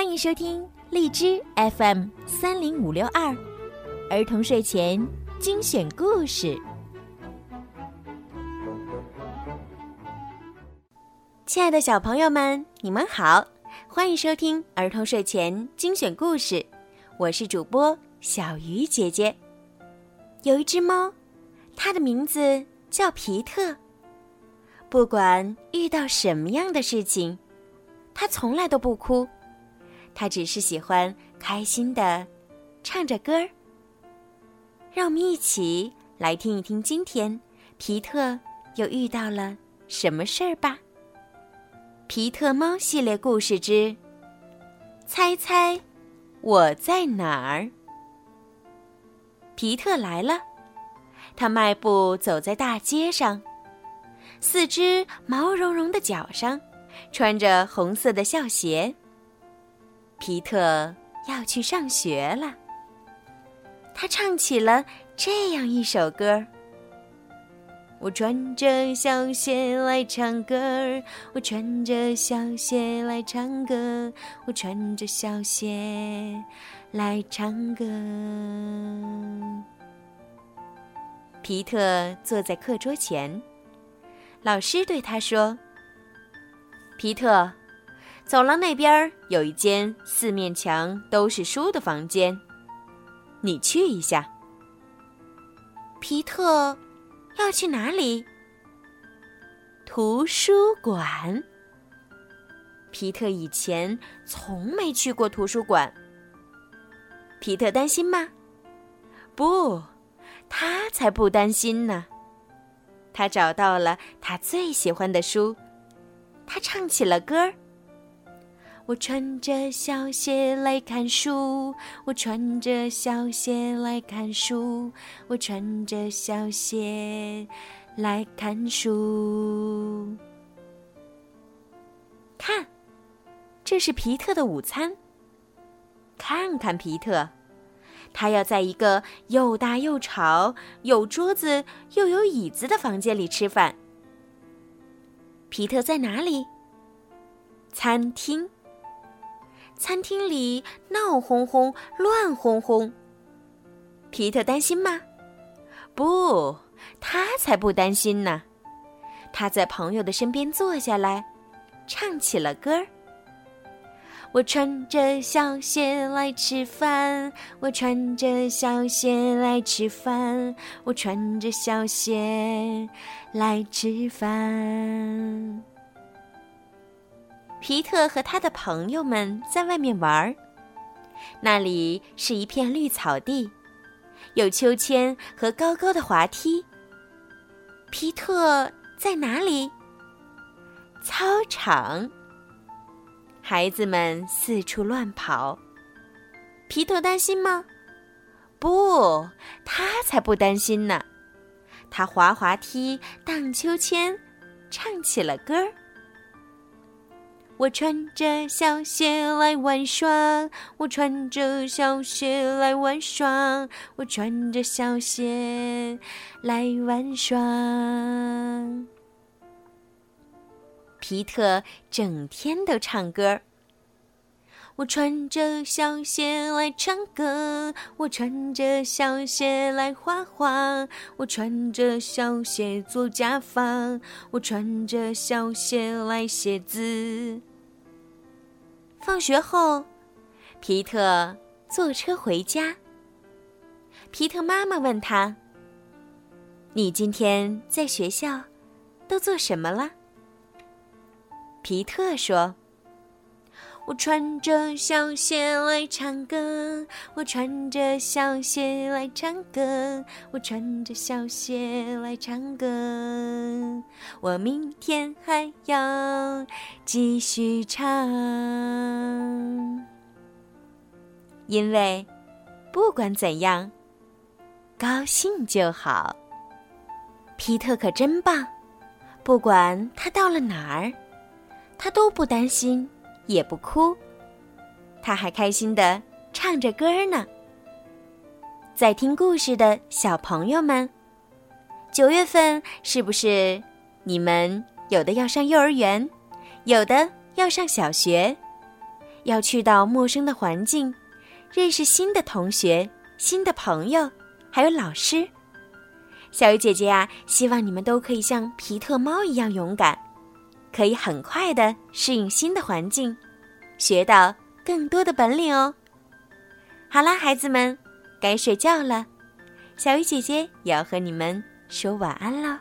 欢迎收听荔枝 FM 三零五六二儿童睡前精选故事。亲爱的小朋友们，你们好，欢迎收听儿童睡前精选故事。我是主播小鱼姐姐。有一只猫，它的名字叫皮特。不管遇到什么样的事情，它从来都不哭。他只是喜欢开心的唱着歌儿。让我们一起来听一听今天皮特又遇到了什么事儿吧。皮特猫系列故事之猜猜我在哪儿？皮特来了，他迈步走在大街上，四只毛茸茸的脚上穿着红色的校鞋。皮特要去上学了。他唱起了这样一首歌：我穿着小鞋来唱歌，我穿着小鞋来唱歌，我穿着小鞋来唱歌。皮特坐在课桌前，老师对他说：“皮特。”走廊那边有一间四面墙都是书的房间，你去一下。皮特要去哪里？图书馆。皮特以前从没去过图书馆。皮特担心吗？不，他才不担心呢。他找到了他最喜欢的书，他唱起了歌儿。我穿着小鞋来看书，我穿着小鞋来看书，我穿着小鞋来看书。看，这是皮特的午餐。看看皮特，他要在一个又大又吵、有桌子又有椅子的房间里吃饭。皮特在哪里？餐厅。餐厅里闹哄哄、乱哄哄。皮特担心吗？不，他才不担心呢。他在朋友的身边坐下来，唱起了歌儿。我穿着小鞋来吃饭，我穿着小鞋来吃饭，我穿着小鞋来吃饭。皮特和他的朋友们在外面玩儿，那里是一片绿草地，有秋千和高高的滑梯。皮特在哪里？操场。孩子们四处乱跑，皮特担心吗？不，他才不担心呢。他滑滑梯、荡秋千，唱起了歌儿。我穿着小鞋来玩耍，我穿着小鞋来玩耍，我穿着小鞋来玩耍。皮特整天都唱歌。我穿着小鞋来唱歌，我穿着小鞋来画画，我穿着小鞋做假发，我穿着小鞋来写字。放学后，皮特坐车回家。皮特妈妈问他：“你今天在学校都做什么了？”皮特说：“我穿着小鞋来唱歌，我穿着小鞋来唱歌，我穿着小鞋来唱歌，我明天还要继续唱。”因为，不管怎样，高兴就好。皮特可真棒，不管他到了哪儿，他都不担心，也不哭，他还开心的唱着歌呢。在听故事的小朋友们，九月份是不是你们有的要上幼儿园，有的要上小学？要去到陌生的环境，认识新的同学、新的朋友，还有老师。小鱼姐姐呀，希望你们都可以像皮特猫一样勇敢，可以很快的适应新的环境，学到更多的本领哦。好啦，孩子们，该睡觉了，小鱼姐姐也要和你们说晚安了。